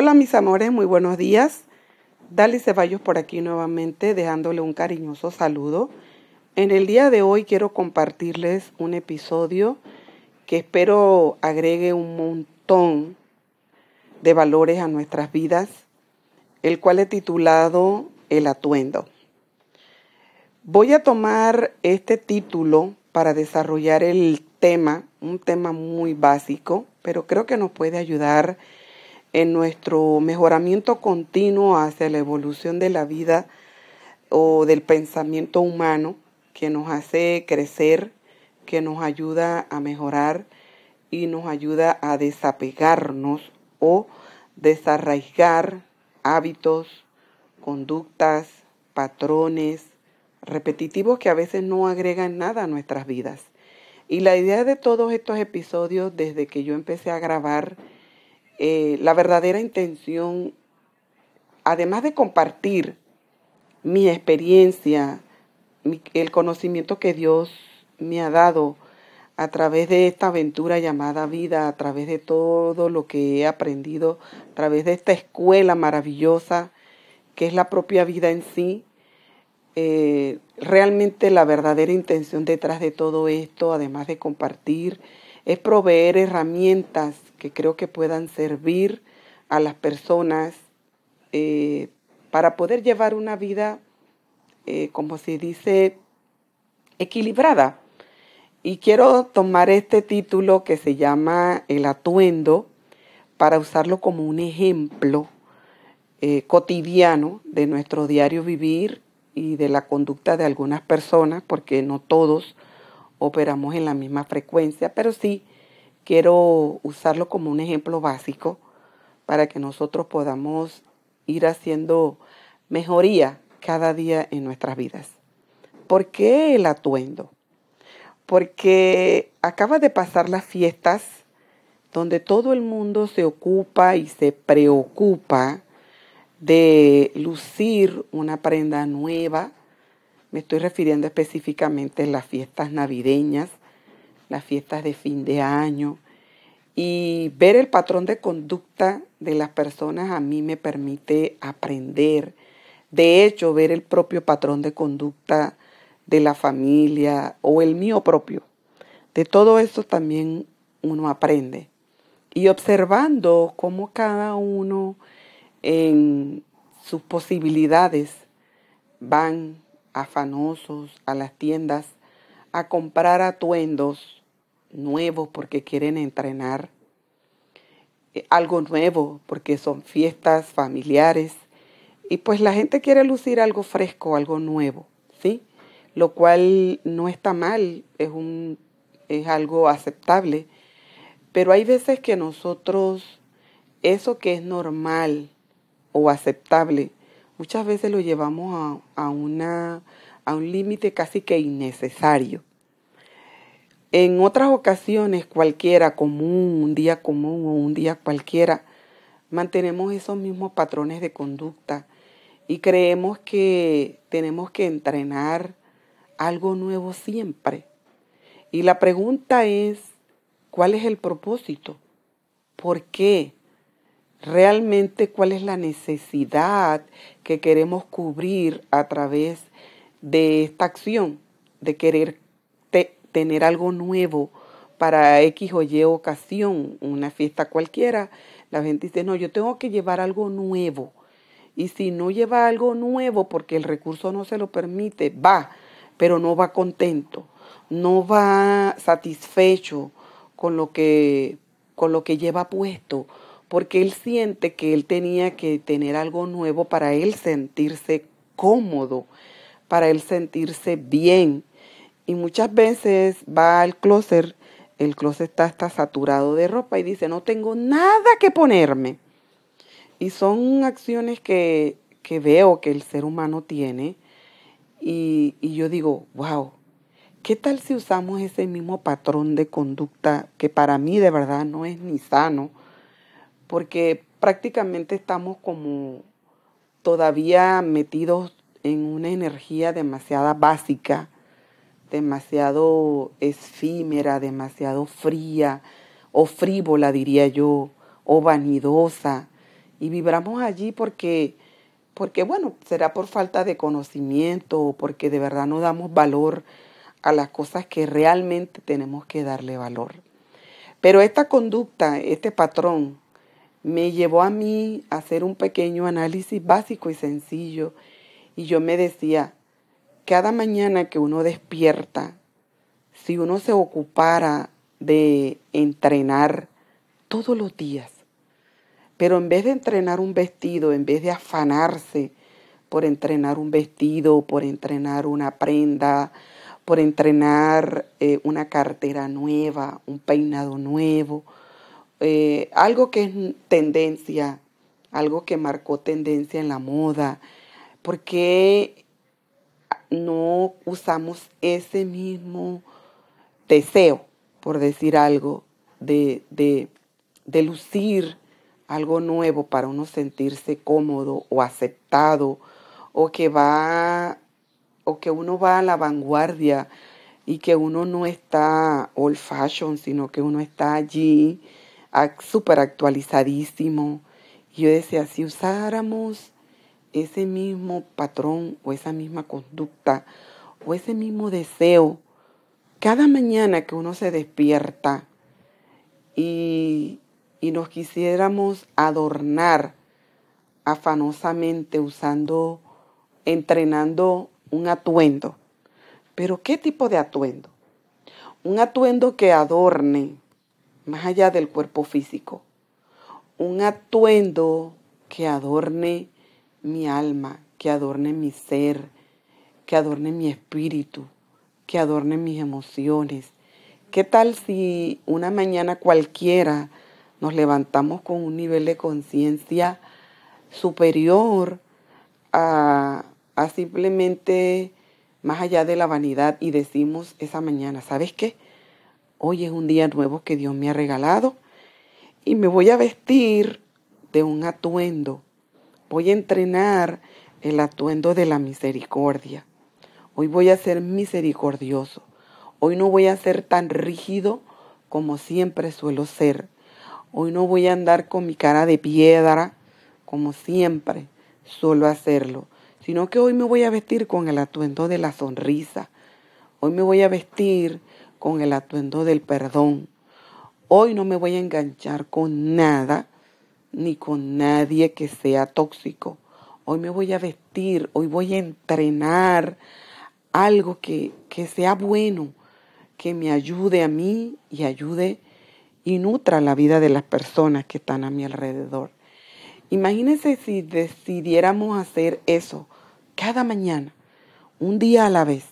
Hola mis amores, muy buenos días. Dali Ceballos por aquí nuevamente, dejándole un cariñoso saludo. En el día de hoy quiero compartirles un episodio que espero agregue un montón de valores a nuestras vidas, el cual he titulado El atuendo. Voy a tomar este título para desarrollar el tema, un tema muy básico, pero creo que nos puede ayudar en nuestro mejoramiento continuo hacia la evolución de la vida o del pensamiento humano que nos hace crecer, que nos ayuda a mejorar y nos ayuda a desapegarnos o desarraigar hábitos, conductas, patrones repetitivos que a veces no agregan nada a nuestras vidas. Y la idea de todos estos episodios, desde que yo empecé a grabar, eh, la verdadera intención, además de compartir mi experiencia, el conocimiento que Dios me ha dado a través de esta aventura llamada vida, a través de todo lo que he aprendido, a través de esta escuela maravillosa que es la propia vida en sí, eh, realmente la verdadera intención detrás de todo esto, además de compartir, es proveer herramientas que creo que puedan servir a las personas eh, para poder llevar una vida, eh, como se dice, equilibrada. Y quiero tomar este título que se llama El atuendo para usarlo como un ejemplo eh, cotidiano de nuestro diario vivir y de la conducta de algunas personas, porque no todos operamos en la misma frecuencia, pero sí quiero usarlo como un ejemplo básico para que nosotros podamos ir haciendo mejoría cada día en nuestras vidas. ¿Por qué el atuendo? Porque acaba de pasar las fiestas donde todo el mundo se ocupa y se preocupa de lucir una prenda nueva. Me estoy refiriendo específicamente a las fiestas navideñas, las fiestas de fin de año. Y ver el patrón de conducta de las personas a mí me permite aprender. De hecho, ver el propio patrón de conducta de la familia o el mío propio. De todo eso también uno aprende. Y observando cómo cada uno en sus posibilidades van afanosos a las tiendas a comprar atuendos nuevos porque quieren entrenar, eh, algo nuevo porque son fiestas familiares y pues la gente quiere lucir algo fresco, algo nuevo, ¿sí? Lo cual no está mal, es un es algo aceptable, pero hay veces que nosotros eso que es normal o aceptable, muchas veces lo llevamos a, una, a un límite casi que innecesario. En otras ocasiones, cualquiera, común, un día común o un día cualquiera, mantenemos esos mismos patrones de conducta y creemos que tenemos que entrenar algo nuevo siempre. Y la pregunta es, ¿cuál es el propósito? ¿Por qué? realmente cuál es la necesidad que queremos cubrir a través de esta acción, de querer tener algo nuevo para X o Y ocasión, una fiesta cualquiera. La gente dice, no, yo tengo que llevar algo nuevo. Y si no lleva algo nuevo porque el recurso no se lo permite, va, pero no va contento, no va satisfecho con lo que, con lo que lleva puesto porque él siente que él tenía que tener algo nuevo para él sentirse cómodo, para él sentirse bien. Y muchas veces va al closet, el closet está, está saturado de ropa y dice, no tengo nada que ponerme. Y son acciones que, que veo que el ser humano tiene y, y yo digo, wow, ¿qué tal si usamos ese mismo patrón de conducta que para mí de verdad no es ni sano? porque prácticamente estamos como todavía metidos en una energía demasiado básica, demasiado efímera, demasiado fría o frívola, diría yo, o vanidosa, y vibramos allí porque, porque, bueno, será por falta de conocimiento o porque de verdad no damos valor a las cosas que realmente tenemos que darle valor. Pero esta conducta, este patrón, me llevó a mí a hacer un pequeño análisis básico y sencillo. Y yo me decía, cada mañana que uno despierta, si uno se ocupara de entrenar todos los días, pero en vez de entrenar un vestido, en vez de afanarse por entrenar un vestido, por entrenar una prenda, por entrenar eh, una cartera nueva, un peinado nuevo, eh, algo que es tendencia, algo que marcó tendencia en la moda, porque no usamos ese mismo deseo, por decir algo, de, de, de lucir algo nuevo para uno sentirse cómodo o aceptado o que va o que uno va a la vanguardia y que uno no está old fashion, sino que uno está allí súper actualizadísimo. Y yo decía, si usáramos ese mismo patrón o esa misma conducta o ese mismo deseo cada mañana que uno se despierta y, y nos quisiéramos adornar afanosamente usando, entrenando un atuendo. Pero ¿qué tipo de atuendo? Un atuendo que adorne más allá del cuerpo físico. Un atuendo que adorne mi alma, que adorne mi ser, que adorne mi espíritu, que adorne mis emociones. ¿Qué tal si una mañana cualquiera nos levantamos con un nivel de conciencia superior a, a simplemente más allá de la vanidad y decimos esa mañana, ¿sabes qué? Hoy es un día nuevo que Dios me ha regalado y me voy a vestir de un atuendo. Voy a entrenar el atuendo de la misericordia. Hoy voy a ser misericordioso. Hoy no voy a ser tan rígido como siempre suelo ser. Hoy no voy a andar con mi cara de piedra como siempre suelo hacerlo, sino que hoy me voy a vestir con el atuendo de la sonrisa. Hoy me voy a vestir con el atuendo del perdón. Hoy no me voy a enganchar con nada ni con nadie que sea tóxico. Hoy me voy a vestir, hoy voy a entrenar algo que, que sea bueno, que me ayude a mí y ayude y nutra la vida de las personas que están a mi alrededor. Imagínense si decidiéramos hacer eso cada mañana, un día a la vez,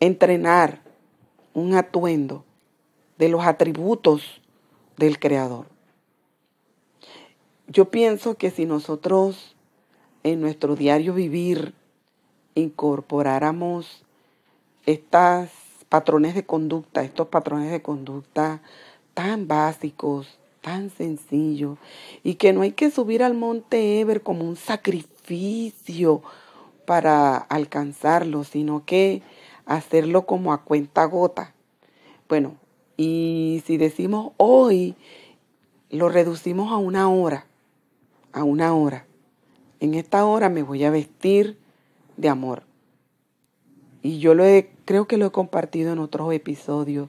entrenar un atuendo de los atributos del Creador. Yo pienso que si nosotros en nuestro diario vivir incorporáramos estos patrones de conducta, estos patrones de conducta tan básicos, tan sencillos, y que no hay que subir al monte Ever como un sacrificio para alcanzarlo, sino que hacerlo como a cuenta gota. Bueno, y si decimos hoy, lo reducimos a una hora, a una hora. En esta hora me voy a vestir de amor. Y yo lo he, creo que lo he compartido en otros episodios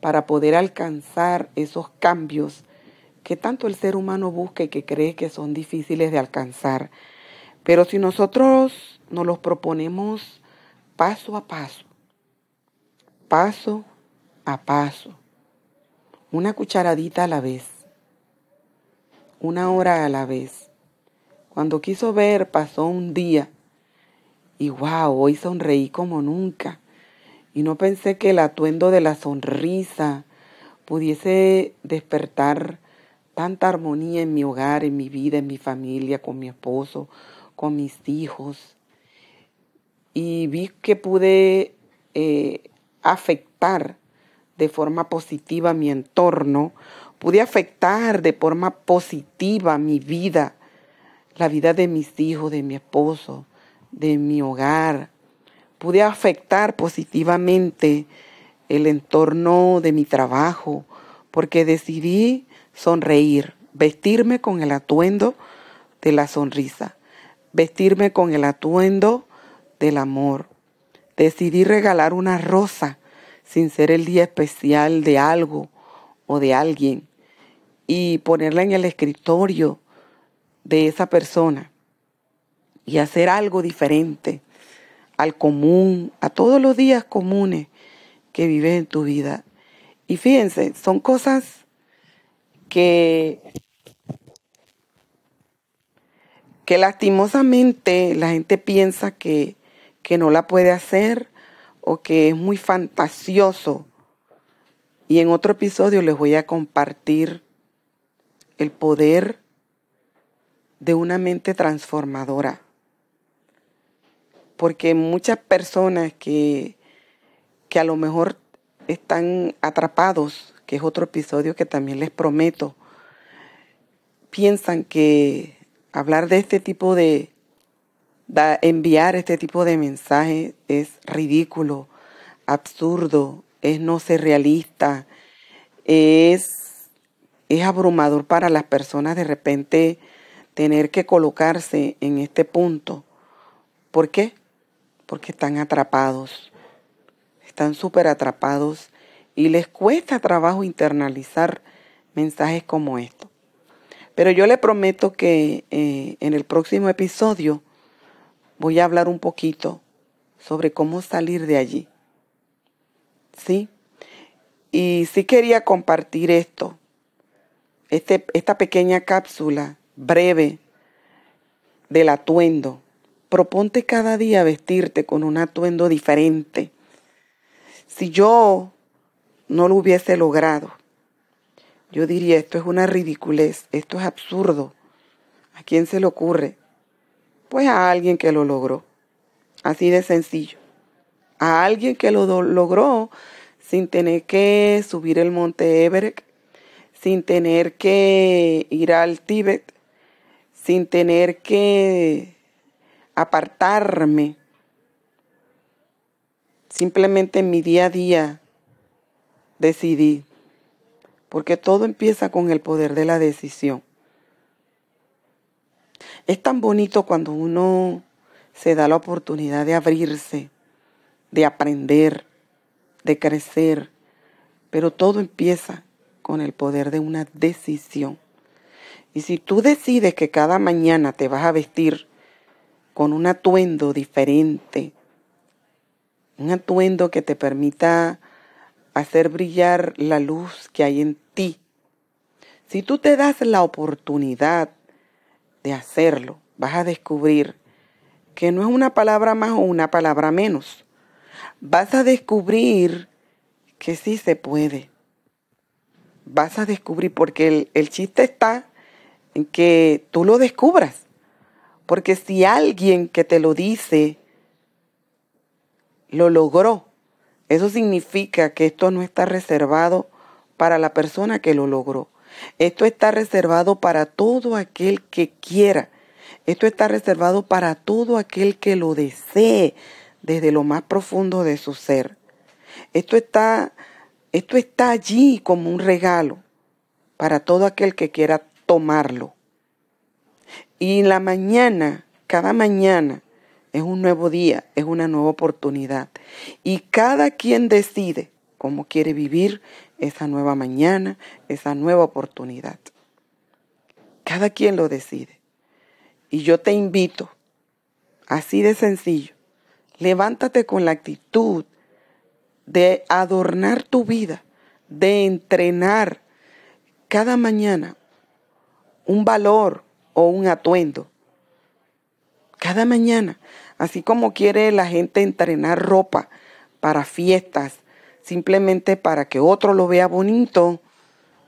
para poder alcanzar esos cambios que tanto el ser humano busca y que cree que son difíciles de alcanzar. Pero si nosotros nos los proponemos paso a paso, paso a paso, una cucharadita a la vez, una hora a la vez. Cuando quiso ver, pasó un día y wow, hoy sonreí como nunca. Y no pensé que el atuendo de la sonrisa pudiese despertar tanta armonía en mi hogar, en mi vida, en mi familia, con mi esposo, con mis hijos y vi que pude eh, afectar de forma positiva mi entorno, pude afectar de forma positiva mi vida, la vida de mis hijos, de mi esposo, de mi hogar. Pude afectar positivamente el entorno de mi trabajo porque decidí sonreír, vestirme con el atuendo de la sonrisa, vestirme con el atuendo del amor. Decidí regalar una rosa sin ser el día especial de algo o de alguien y ponerla en el escritorio de esa persona y hacer algo diferente al común, a todos los días comunes que vives en tu vida. Y fíjense, son cosas que, que lastimosamente la gente piensa que, que no la puede hacer o que es muy fantasioso. Y en otro episodio les voy a compartir el poder de una mente transformadora. Porque muchas personas que, que a lo mejor están atrapados, que es otro episodio que también les prometo, piensan que hablar de este tipo de, enviar este tipo de mensajes es ridículo, absurdo, es no ser realista, es, es abrumador para las personas de repente tener que colocarse en este punto. ¿Por qué? Porque están atrapados, están súper atrapados y les cuesta trabajo internalizar mensajes como estos. Pero yo le prometo que eh, en el próximo episodio voy a hablar un poquito sobre cómo salir de allí. ¿Sí? Y sí quería compartir esto, este, esta pequeña cápsula breve del atuendo. Proponte cada día vestirte con un atuendo diferente. Si yo no lo hubiese logrado, yo diría, esto es una ridiculez, esto es absurdo. ¿A quién se le ocurre? Pues a alguien que lo logró. Así de sencillo. A alguien que lo logró sin tener que subir el monte Everest, sin tener que ir al Tíbet, sin tener que apartarme. Simplemente en mi día a día decidí, porque todo empieza con el poder de la decisión. Es tan bonito cuando uno se da la oportunidad de abrirse, de aprender, de crecer, pero todo empieza con el poder de una decisión. Y si tú decides que cada mañana te vas a vestir con un atuendo diferente, un atuendo que te permita hacer brillar la luz que hay en ti, si tú te das la oportunidad de hacerlo, vas a descubrir que no es una palabra más o una palabra menos. Vas a descubrir que sí se puede. Vas a descubrir, porque el, el chiste está en que tú lo descubras. Porque si alguien que te lo dice lo logró, eso significa que esto no está reservado para la persona que lo logró. Esto está reservado para todo aquel que quiera. Esto está reservado para todo aquel que lo desee desde lo más profundo de su ser. Esto está, esto está allí como un regalo para todo aquel que quiera tomarlo. Y la mañana, cada mañana, es un nuevo día, es una nueva oportunidad. Y cada quien decide cómo quiere vivir esa nueva mañana, esa nueva oportunidad. Cada quien lo decide. Y yo te invito, así de sencillo, levántate con la actitud de adornar tu vida, de entrenar cada mañana un valor o un atuendo. Cada mañana, así como quiere la gente entrenar ropa para fiestas, simplemente para que otro lo vea bonito,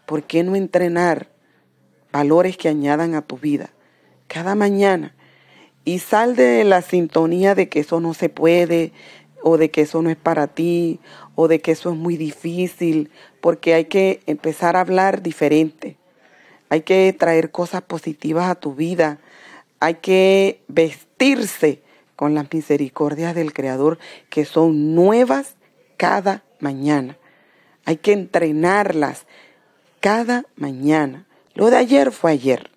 ¿por qué no entrenar valores que añadan a tu vida cada mañana? Y sal de la sintonía de que eso no se puede, o de que eso no es para ti, o de que eso es muy difícil, porque hay que empezar a hablar diferente. Hay que traer cosas positivas a tu vida. Hay que vestirse con las misericordias del Creador que son nuevas cada mañana. Hay que entrenarlas cada mañana. Lo de ayer fue ayer.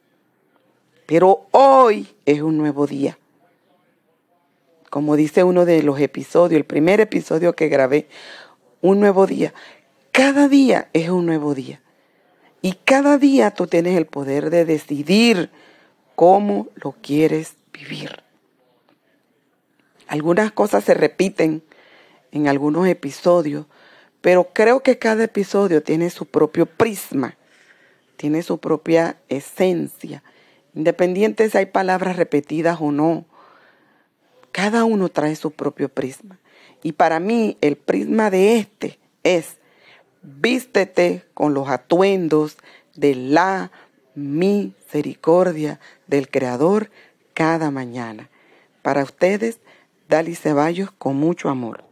Pero hoy es un nuevo día. Como dice uno de los episodios, el primer episodio que grabé, un nuevo día. Cada día es un nuevo día. Y cada día tú tienes el poder de decidir cómo lo quieres vivir. Algunas cosas se repiten en algunos episodios, pero creo que cada episodio tiene su propio prisma, tiene su propia esencia. Independiente si hay palabras repetidas o no, cada uno trae su propio prisma. Y para mí el prisma de este es vístete con los atuendos de la misericordia del Creador cada mañana. Para ustedes, Dali Ceballos con mucho amor.